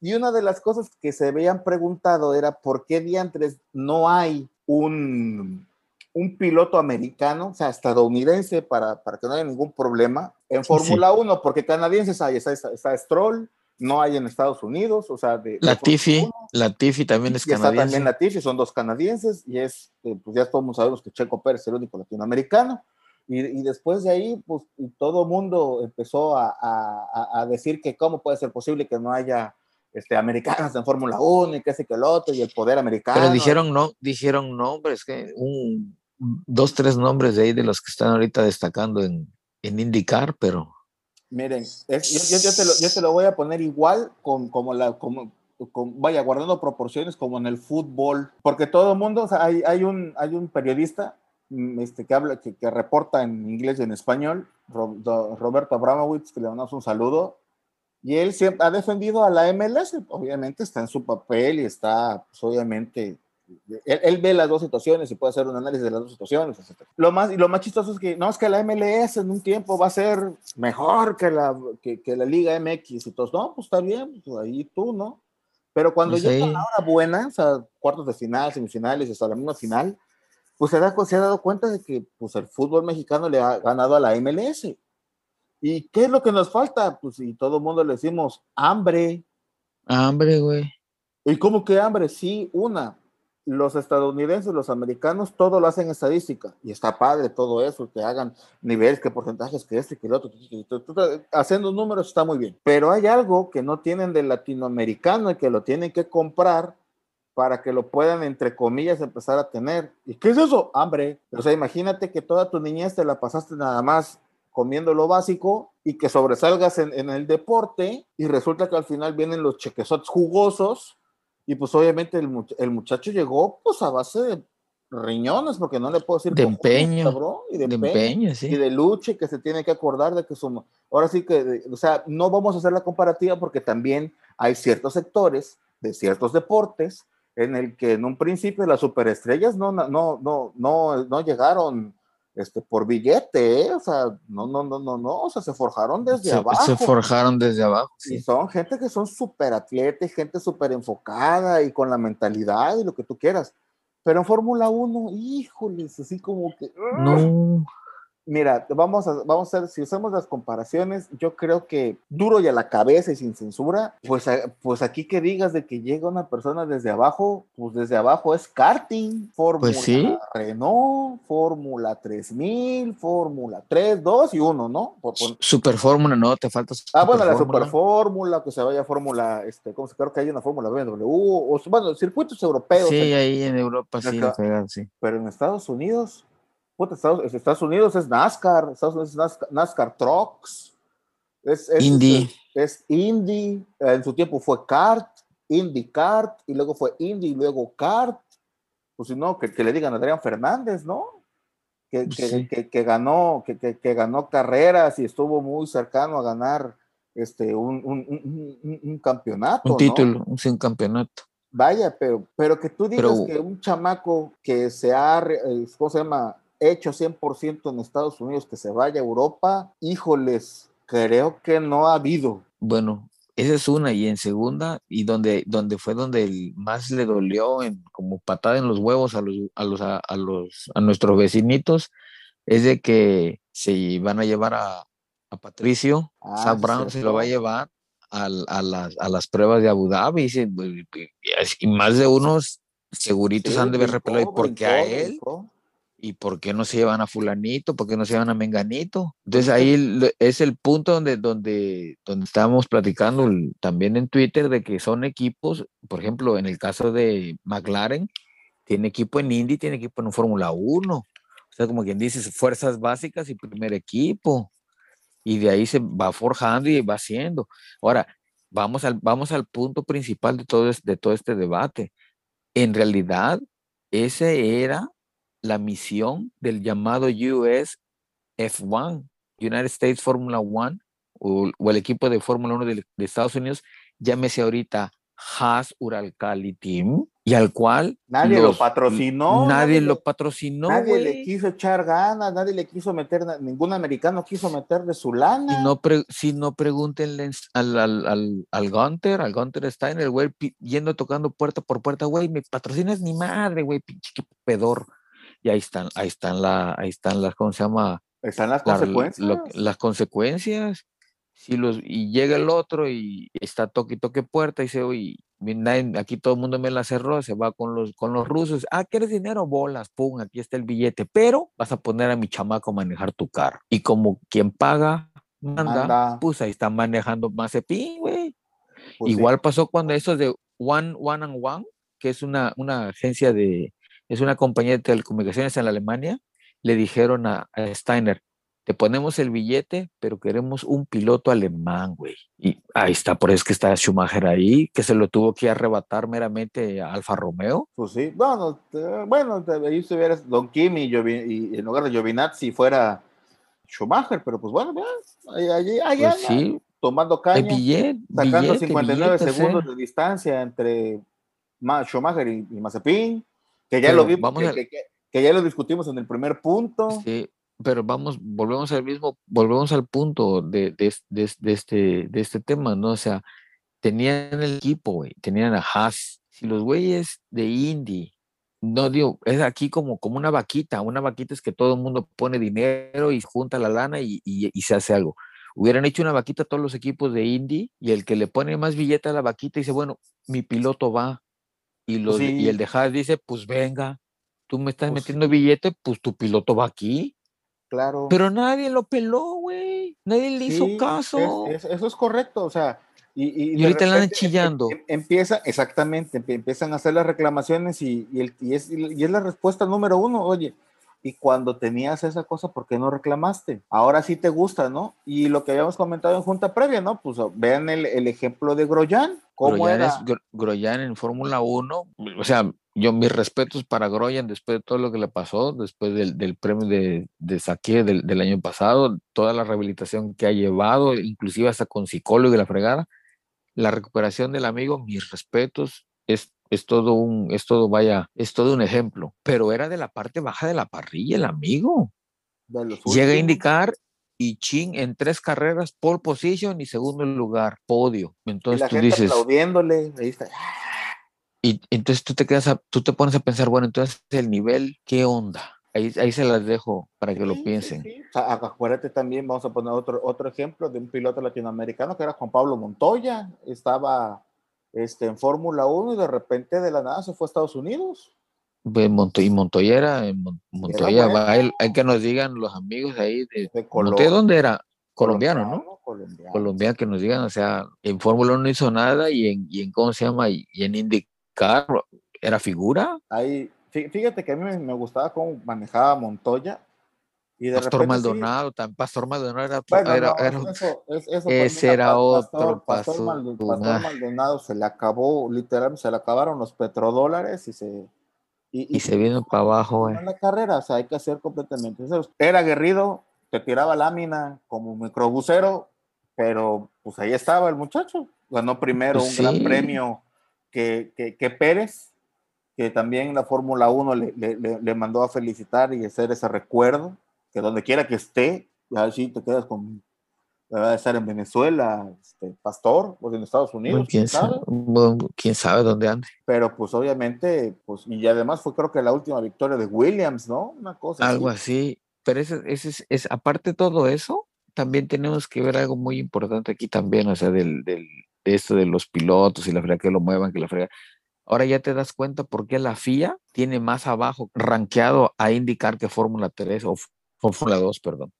Y una de las cosas que se habían preguntado era por qué diantres no hay un, un piloto americano, o sea, estadounidense, para, para que no haya ningún problema en Sí, Fórmula 1, porque canadienses hay, está, está, está Stroll, no hay en Estados Unidos, o sea, de, La 1. la también es Y está también canadiense. la Tiffy, son dos canadienses, y es, eh, pues ya todos sabemos que Checo Pérez es el único latinoamericano. Y, y después de ahí, pues todo mundo empezó a, a- a- decir que cómo puede ser posible que no haya este, americanos en Fórmula 1 y que ese que el otro, y el poder americano. Pero dijeron no, dijeron nombres, que un, dos, tres nombres de ahí de los que están ahorita destacando en, en IndyCar, pero Miren, es- yo, yo- yo te lo, yo te lo voy a poner igual con, como la, como, con- vaya, guardando proporciones como en el fútbol, porque todo el mundo, o sea, hay, hay, un, hay un periodista este, que habla, que, que reporta en inglés y en español, Roberto Abramowitz, que le mandamos un saludo, y él siempre ha defendido a la MLS, obviamente está en su papel y está, pues, obviamente, él, él ve las dos situaciones y puede hacer un análisis de las dos situaciones, etc. Lo más, y lo más chistoso es que no es que la MLS en un tiempo va a ser mejor que la, que, que la Liga MX y todos, no, pues está bien, pues ahí tú, ¿no? Pero cuando Pues llega ahí. la hora buena, o sea, cuartos de final, semifinales, hasta la misma final, pues se, da, se ha dado cuenta de que pues, el fútbol mexicano le ha ganado a la MLS. ¿Y qué es lo que nos falta? Pues y todo el mundo le decimos hambre. hambre, güey. ¿Y cómo que hambre? Sí, una. Los estadounidenses, los americanos, todo lo hacen estadística. Y está padre todo eso, que hagan niveles, que porcentajes, que este, que el otro. Haciendo números está muy bien. Pero hay algo que no tienen del latinoamericano y que lo tienen que comprar para que lo puedan, entre comillas, empezar a tener. ¿Y qué es eso? Hambre. O sea, imagínate que toda tu niñez te la pasaste nada más comiendo lo básico y que sobresalgas en, en el deporte y resulta que al final vienen los chequesotes jugosos y pues obviamente el, much- el muchacho llegó pues a base de riñones porque no le puedo decir De empeño, cabrón, y de, De empeño, empeño, y sí. de lucha y que se tiene que acordar de que su ahora sí que o sea no vamos a hacer la comparativa porque también hay ciertos sectores de ciertos deportes en el que en un principio las superestrellas no no no no no, llegaron este por billete ¿eh? o sea no no no no no o sea se forjaron desde Se, abajo se forjaron desde abajo, y sí. son gente que son súper atletas, gente súper enfocada y con la mentalidad y lo que tú quieras. Pero en Fórmula 1, híjoles, así como que... No, Mira, vamos a, vamos a hacer, si hacemos las comparaciones, yo creo que duro y a la cabeza y sin censura, pues, a- pues aquí que digas de que llega una persona desde abajo, pues desde abajo es karting, Fórmula Pues sí. Renault, Fórmula 3000, Fórmula 3, 2 y 1, ¿no? Por- por- Super Fórmula, no, te falta Ah, bueno, la. Super Fórmula, que se vaya Fórmula, este, ¿cómo se creo que hay una Fórmula BMW? O, bueno, circuitos europeos, Sí, eh, ahí en Europa Acá. sí. pero en Estados Unidos, puta, Estados, Estados Unidos es NASCAR, Estados Unidos es NASCAR, NASCAR Trucks, es, es, Indy. es, es Indy, eh, en su tiempo fue Kart, Indy Kart, y luego fue Indy, y luego Kart, pues si no, que, que le digan a Adrián Fernández, ¿no? Que, que, Sí. que, ganó, que, ganó carreras y estuvo muy cercano a ganar este, un, un, un- un- un campeonato. Un ¿no? título, un sin campeonato. Vaya, pero, pero que tú digas Pero- que un chamaco que se ha, eh, ¿cómo se llama? Hecho 100% en Estados Unidos, que se vaya a Europa, híjoles, creo que no ha habido. Bueno, esa es una, y en segunda, y donde, donde fue donde el más le dolió en, como patada en los huevos a los, a los, a, a los, a nuestros vecinitos, es de que se van a llevar a, a Patricio, Ah, sí, Brown se lo va a llevar a, las, a las pruebas de Abu Dhabi y, se- y más de unos seguritos Sí, han de brincó, repelado. ¿Y por qué a él? brincó. ¿Y por qué no se llevan a fulanito? ¿Por qué no se llevan a menganito? Entonces ahí es el punto donde, donde, donde estábamos platicando también en Twitter de que son equipos, por ejemplo, en el caso de McLaren, tiene equipo en Indy, tiene equipo en Fórmula 1. O sea, como quien dice, fuerzas básicas y primer equipo. Y de ahí se va forjando y va haciendo. Ahora, vamos al, vamos al punto principal de todo, de todo este debate. En realidad, ese era la misión del llamado US F1, United States Formula One, o, o el equipo de Fórmula 1 de, de Estados Unidos, llámese ahorita Haas Uralkali Team, y al cual Nadie lo patrocinó, Nadie, nadie lo patrocinó, nadie le quiso echar ganas, nadie le quiso meter, ningún americano quiso meter de su lana. Si no, pre- si no pregúntenle al, al, al, al Gunter, al Gunter Steiner, güey, yendo tocando puerta por puerta, güey, me patrocinas ni madre, güey, pinche qué pedor. Y ahí están, ahí están la, ahí están las, ¿cómo se llama? Están las La- consecuencias. lo- las consecuencias. Si los, y llega el otro y está toque y toque puerta y dice, oye, aquí todo el mundo me la cerró, se va con los, con los rusos. Ah, ¿quieres dinero? Bolas, pum, aquí está el billete. Pero vas a poner a mi chamaco a manejar tu carro. Y como quien paga, manda, Manda. pues ahí están manejando Mazepin, güey. Pues sí. Igual pasó cuando esos de One, One and One, que es una, una agencia de, es una compañía de telecomunicaciones en Alemania, le dijeron a, a Steiner, te ponemos el billete, pero queremos un piloto alemán, güey. Y ahí está, por eso es que está Schumacher ahí, que se lo tuvo que arrebatar meramente a Alfa Romeo. Pues sí, bueno, te- bueno, te- ahí estuvieras Don Kim y, y en lugar de Giovinazzi fuera Schumacher, pero pues bueno, ahí, ahí- ahí Pues sí, tomando caña, billete, sacando billete, 59 billetes, segundos eh. de distancia entre Ma- Schumacher y, y Mazepin, que ya Pero lo vimos, vamos que, a- que- que- que ya lo discutimos en el primer punto. Sí, pero vamos, volvemos al mismo, volvemos al punto de, de, de de este, de este tema, ¿no? O sea, tenían el equipo, güey, tenían a Haas. Si los güeyes de Indy, no digo, es aquí como, como una vaquita, una vaquita es que todo el mundo pone dinero y junta la lana y, y- y se hace algo. Hubieran hecho una vaquita todos los equipos de Indy y el que le pone más billete a la vaquita dice, bueno, mi piloto va. Y, los, de- y sí. el de Haas dice, pues venga, tú me estás Pues metiendo billete, pues tu piloto va aquí. Claro. Pero nadie lo peló, güey. Nadie le hizo Sí, caso. es- es- eso es correcto, o sea, y, y, ahorita le andan repente em- chillando. em- empieza, exactamente, empie- empiezan a hacer las reclamaciones y, y, el- y es, y es la respuesta número uno, oye, y cuando tenías esa cosa, ¿por qué no reclamaste? Ahora sí te gusta, ¿no? Y lo que habíamos comentado en junta previa, ¿no? Pues vean el, el ejemplo de Groyan, cómo Groyan, era. es, Gro- Groyan en Fórmula 1. O sea, yo mis respetos para Groyan después de todo lo que le pasó, después del, del premio de, de Saqué del, del año pasado, toda la rehabilitación que ha llevado, inclusive hasta con psicólogo y la fregada. La recuperación del amigo, mis respetos, es, es todo un, es todo, vaya, es todo un ejemplo. Pero era de la parte baja de la parrilla el amigo. Llega a indicar y Chin en tres carreras, pole position y segundo lugar, podio. Y Entonces la tú gente dices, aplaudiéndole, ahí está. y entonces tú te quedas, a- tú te pones a pensar, bueno, entonces el nivel, ¿qué onda? Ahí, ahí se las dejo para que lo Sí, sí, piensen. sí. Sea, acuérdate también, vamos a poner otro, otro ejemplo de un piloto latinoamericano que era Juan Pablo Montoya. Estaba este, en Fórmula 1 y de repente de la nada se fue a Estados Unidos. Pues y Montoya era, en Mon- Montoya, va, hay, hay que nos digan los amigos ahí de, De Montoya. ¿dónde era? Colombiano, ¿no? Colombiano. Colombiano, que nos digan, o sea, en Fórmula 1 no hizo nada y en, y en ¿cómo se llama? Y, en IndyCar era figura. Ahí, fí- fíjate que a mí me, me gustaba cómo manejaba Montoya. Y de Pastor repente sí- Maldonado, también Pastor Maldonado era, Bueno, era- no, era- eso, es- eso ese era Pa- otro Pastor, Pastor paso- Maldo- Pastor ah. Maldonado se le acabó, literalmente se le acabaron los petrodólares y se. y se vino para abajo, en la carrera, o sea, hay que hacer completamente. Era aguerrido, te tiraba lámina como microbusero, pero pues ahí estaba el muchacho. Ganó primero Pues un gran sí. premio que, que, que Pérez, que también la Fórmula 1 le, le- le- le mandó a felicitar y hacer ese recuerdo, que donde quiera que esté, ya sí te quedas con, va a estar en Venezuela, este, Pastor, o en Estados Unidos, ¿Quién, sabe? quién sabe dónde ande. pero pues obviamente, pues, y además fue creo que la última victoria de Williams, ¿no? Una cosa Algo así. así. Pero ese, ese es, es- aparte de todo eso, también tenemos que ver algo muy importante aquí también, o sea, del, del, de esto de los pilotos y la frega que lo muevan, que la frega. Ahora ya te das cuenta por qué la FIA tiene más abajo rankeado a indicar que Fórmula 3 o Fórmula 2, perdón.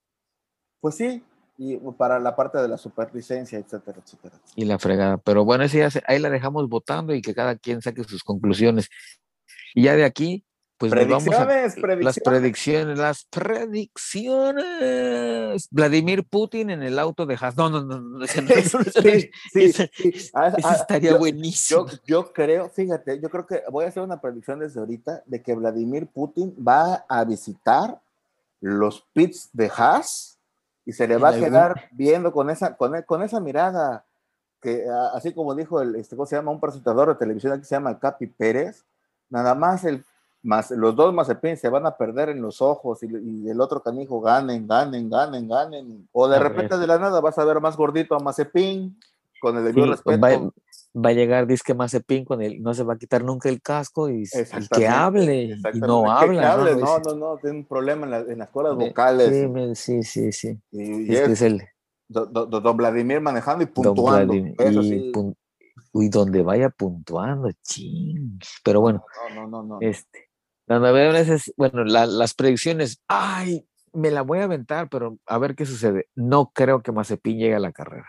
Pues sí, y para la parte de la superlicencia, etcétera, etcétera. Y la fregada. Pero bueno, ese ya se- ahí la dejamos votando y que cada quien saque sus conclusiones. Y ya de aquí, pues nos vamos a Predicciones, las predicciones. las predicciones. Vladimir Putin en el auto de Haas. No, no, no, no, ese no, ese no, Sí, sí, ese- sí. Ah, ah, estaría yo- buenísimo. Yo, yo creo, fíjate, yo creo que voy a hacer una predicción desde ahorita de que Vladimir Putin va a visitar los pits de Haas y se le va a quedar viendo con esa, con, e- con esa mirada que, así como dijo el, este, ¿cómo se llama? Un presentador de televisión que se llama Capi Pérez, nada más el más los dos Mazepin se van a perder en los ojos y, y el otro canijo ganen, ganen, ganen, ganen. O de A repente ver. de la nada vas a ver más gordito a Mazepin con el debido Sí, respeto. va, va a llegar Disque Mazepin con él, no se va a quitar nunca el casco y, y que hable y no habla. hable, ¿no? no, no, no, tiene un problema en, la- en las cuerdas me- vocales. Sí, me- sí, sí, sí. y, y Es que es el do- do- do- don Vladimir manejando y Don puntuando. Eso y sí. pun- uy, donde vaya puntuando, ching. Pero bueno, No, no, no, no. este, la novedad es, bueno, la- las predicciones, ay, me la voy a aventar, pero a ver qué sucede. No creo que Mazepin llegue a la carrera.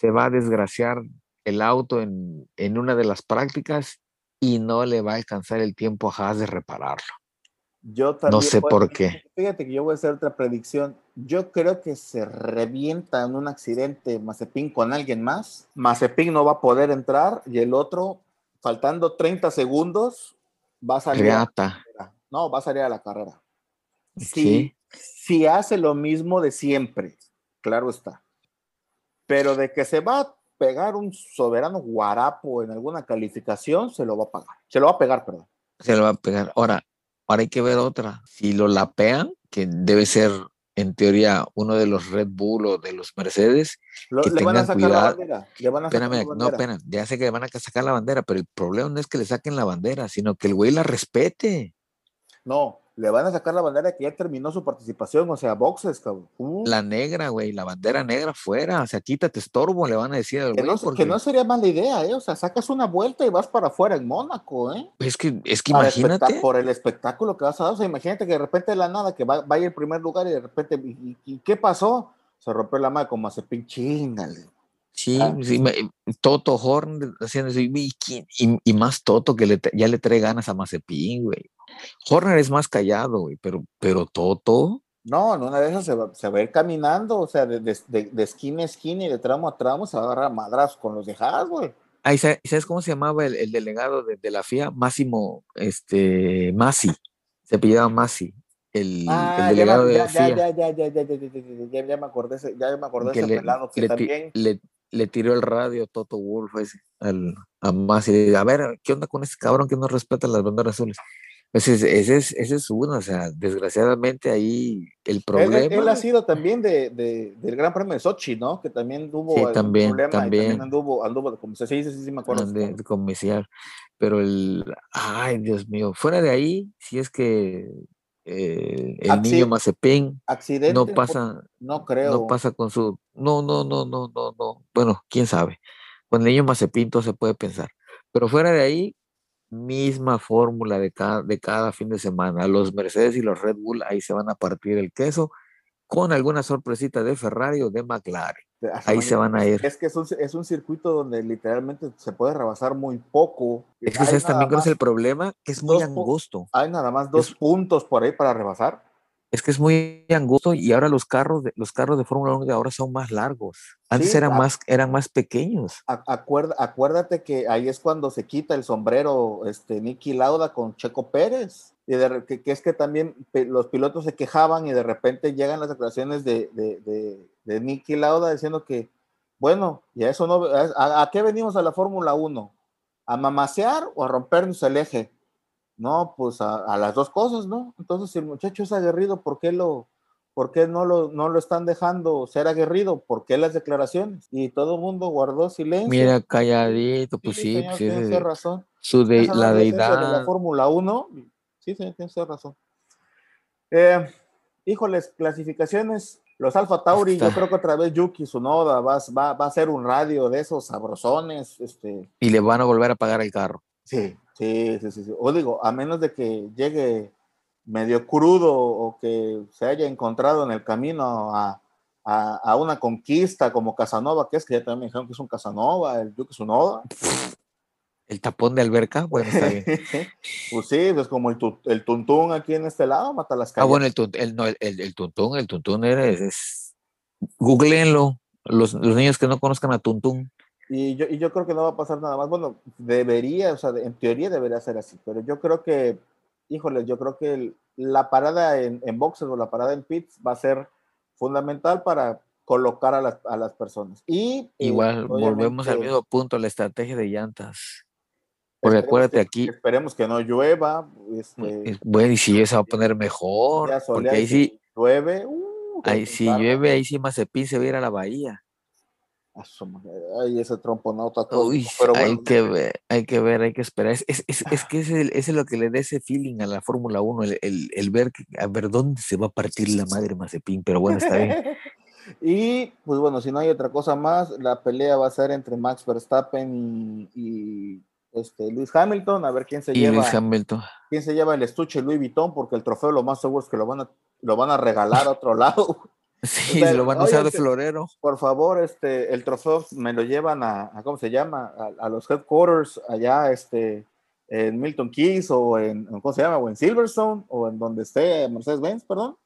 Se va a desgraciar el auto en, en una de las prácticas y no le va a alcanzar el tiempo a Haas de repararlo. Yo también sé voy- por qué. Fíjate que yo voy a hacer otra predicción. Yo creo que se revienta en un accidente Mazepin con alguien más. Mazepin no va a poder entrar y el otro, faltando 30 segundos, va a salir. a la Reata. carrera. No, va a salir a la carrera. Sí. Si, si hace lo mismo de siempre, claro está. Pero de que se va pegar un soberano guarapo en alguna calificación, se lo va a pagar. Se lo va a pegar, perdón. se lo va a pegar. Ahora, ahora hay que ver otra. Si lo lapean, que debe ser en teoría uno de los Red Bull o de los Mercedes, Lo- Que le van a tengan sacar la cuidado. bandera. Le van a sacar espérame, la no, bandera. espera, ya sé que le van a sacar la bandera, pero el problema no es que le saquen la bandera, sino que el güey la respete. No, le van a sacar la bandera que ya terminó su participación, o sea, boxes, cabrón. Uh, La negra, güey, la bandera negra fuera, o sea, quítate estorbo, le van a decir al que, güey, no, porque que no sería mala idea, ¿eh? O sea, sacas una vuelta y vas para afuera en Mónaco, ¿eh? es que, es que Para imagínate, por el espectáculo que vas a dar. O sea, imagínate que de repente de la nada, que va, vaya en primer lugar y de repente, ¿y, y- y qué pasó? Se rompió la madre como hace chingale. Sí, ah. em, Toto Horn haciendo. Y, y, más Toto que le, ya le trae ganas a Mazepin, güey. Horner es más callado, güey, pero, pero Toto. No, en una de esas se va, a ir caminando, o sea, de, esquina a esquina y de tramo a tramo se va a agarrar madras con los de güey. Ah, sabes cómo se llamaba el, delegado de, la FIA? Máximo, este, Masi. Se apellidaba Masi. El, delegado de la ya, FIA. Ya, ya, me acordé, ya ese pelado que también le tiró el radio Toto Wolf ese, al, a le dijo, a ver, ¿qué onda con ese cabrón que no respeta las banderas azules? Ese es, ese es, ese es uno, o sea, desgraciadamente ahí el problema... él- él ha sido también de, de- del Gran Premio de Sochi, ¿no? Que también tuvo Sí, también, problema y también. también anduvo, anduvo, como se dice, sí, sí me acuerdo. de, de comercial. Pero el, ay, Dios mío, fuera de ahí, si es que eh, el niño Mazepin Accidente, no pasa, no creo. no pasa con su, no, no, no, no, no, no, bueno, quién sabe. Con el niño Mazepin todo se puede pensar. Pero fuera de ahí, misma fórmula de cada, de cada fin de semana. Los Mercedes y los Red Bull ahí se van a partir el queso con alguna sorpresita de Ferrari o de McLaren. Ahí se van a ir. Es que es un, es un circuito donde literalmente se puede rebasar muy poco. Es que Hay ¿sabes nada también cuál es el problema? Que es muy angosto. Hay nada más dos es- puntos por ahí para rebasar. Es que es muy angosto y ahora los carros de, los carros de Fórmula 1 de ahora son más largos. Antes Sí, eran a- más, eran más pequeños. Acuerda- acuérdate que ahí es cuando se quita el sombrero este, Nicky Lauda con Checo Pérez. Y de que, que es que también los pilotos se quejaban y de repente llegan las declaraciones de, de, de, de Nicky Lauda diciendo que, bueno, y a eso no, a, a qué venimos a la Fórmula 1? ¿A mamasear o a rompernos el eje? No, pues a, a las dos cosas, ¿no? Entonces, si el muchacho es aguerrido, ¿por qué lo, ¿Por qué no lo, no lo están dejando ser aguerrido? ¿Por qué las declaraciones? Y todo el mundo guardó silencio. Mira, calladito, pues sí, señor, pues tiene usted razón. su de, la esencia De la deidad. Fórmula 1. Sí, señor, tiene usted razón. Eh, híjoles, clasificaciones Los Alfa Tauri, yo creo que otra vez Yuki Tsunoda va, va, va a ser un radio de esos sabrosones. Este. Y le van a volver a pagar el carro. Sí, sí, sí, sí. O digo, a menos de que llegue medio crudo o que se haya encontrado en el camino a, a, una conquista como Casanova, que es que ya también me dijeron que es un Casanova, el Yuki Tsunoda. El tapón de alberca, bueno, está bien. pues sí, es pues como el, el, tuntún aquí en este lado, mata las calles. Ah, bueno, el, el, no, el, el, tuntún, el tuntún es, es... googleenlo, los, los, niños que no conozcan a tuntún. Y yo, y yo creo que no va a pasar nada más. Bueno, debería, o sea, en teoría debería ser así, pero yo creo que, híjole, yo creo que la parada en, en boxes o la parada en pits va a ser fundamental para colocar a las, a las personas. Y eh, igual volvemos al mismo punto, la estrategia de llantas. Porque acuérdate aquí. Esperemos que no llueva. Este, bueno, y si eso va a poner mejor. Porque ahí sí. Llueve. Uh, ahí si llueve, ahí sí Mazepin se va a ir a la bahía. Ay, ese tromponauta. Uy, pero hay que ver, hay que ver, hay que esperar. Es, es, es, es que ese, es lo que le da ese feeling a la Fórmula 1, el, el, el, ver, a ver dónde se va a partir la madre Mazepin, pero bueno, está bien. y pues bueno, si no hay otra cosa más, la pelea va a ser entre Max Verstappen y, y este, Luis Hamilton, a ver quién se lleva. Hamilton. Quién se lleva el estuche Louis Vuitton, porque el trofeo lo más seguro es que lo van a, lo van a regalar a otro lado. Sí, lo van a usar de florero. Por favor, este, el trofeo me lo llevan a, ¿cómo se llama? A, los headquarters allá, este, en Milton Keys o en, ¿cómo se llama? O en Silverstone o en donde esté Mercedes-Benz, perdón.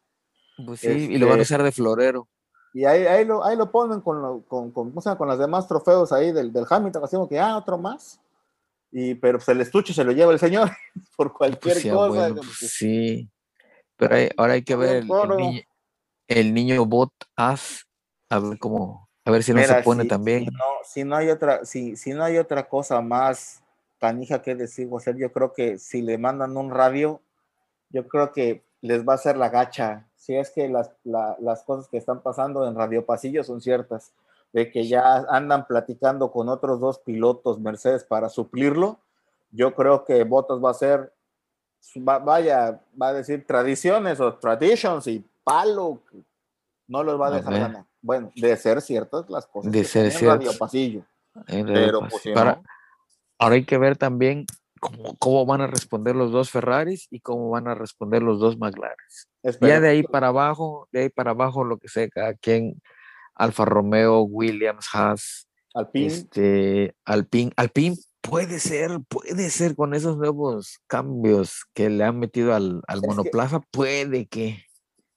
Pues sí, y lo van a este, usar de florero. Y ahí, ahí, lo, ahí lo ponen con, con, con, con las demás trofeos ahí del, del Hamilton, así como que, ah, otro más y pero pues el estuche se lo lleva el señor por cualquier pues cosa. Pues sí, pero ahora hay que ver el, niño, bot as, a ver cómo, a ver si no se pone también. Si no, si no hay otra, si, si no hay otra cosa más canija que decir, hacer, yo creo que si le mandan un radio, yo creo que les va a hacer la gacha. Si es que las, las cosas que están pasando en Radio Pasillo son ciertas de que ya andan platicando con otros dos pilotos Mercedes para suplirlo, yo creo que Bottas va a ser, vaya, va a decir tradiciones o traditions y palo, no los va a dejar ganar. Bueno, de ser ciertas las cosas. De ser ciertas. pasillo. Pero pues, ahora hay que ver también cómo, cómo, van a responder los dos Ferraris y cómo van a responder los dos McLaren. Ya de ahí para abajo, de ahí para abajo, lo que sea, cada quien Alfa Romeo, Williams, Haas, Alpine. Este, Alpine, Alpine puede ser, puede ser con esos nuevos cambios que le han metido al, monoplaza, puede que.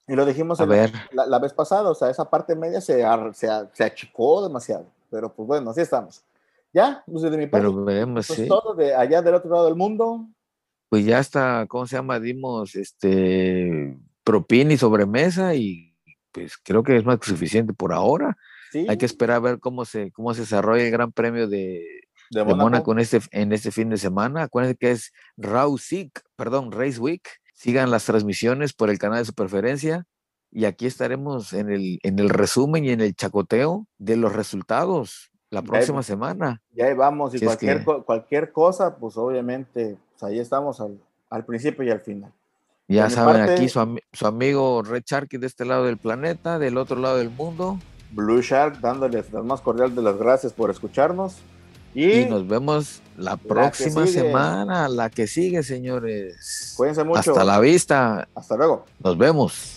Y lo dijimos La, vez pasada, o sea, esa parte media se, se, achicó demasiado, pero pues bueno, así estamos. Ya, pues de mi parte. Pero veremos, pues todo de allá del otro lado del mundo. Pues ya está, ¿cómo se llama? Dimos este propina y sobremesa y pues creo que es más que suficiente por ahora. Hay que esperar a ver cómo se, cómo se desarrolla el Gran Premio de, de, Mónaco en este, en este fin de semana. Acuérdense que es Race perdón, Race Week. Sigan las transmisiones por el canal de su preferencia. Y aquí estaremos en el, en el resumen y en el chacoteo de los resultados la próxima semana. Ya vamos, y cualquier, cualquier cosa, pues obviamente, pues ahí estamos al, al principio y al final. Ya saben, aquí su, amigo Red Sharky de este lado del planeta, del otro lado del mundo. Blue Shark dándoles las más cordiales de las gracias por escucharnos. Y, nos vemos la próxima semana, la que sigue, señores. Cuídense mucho. Hasta la vista. Hasta luego. Nos vemos.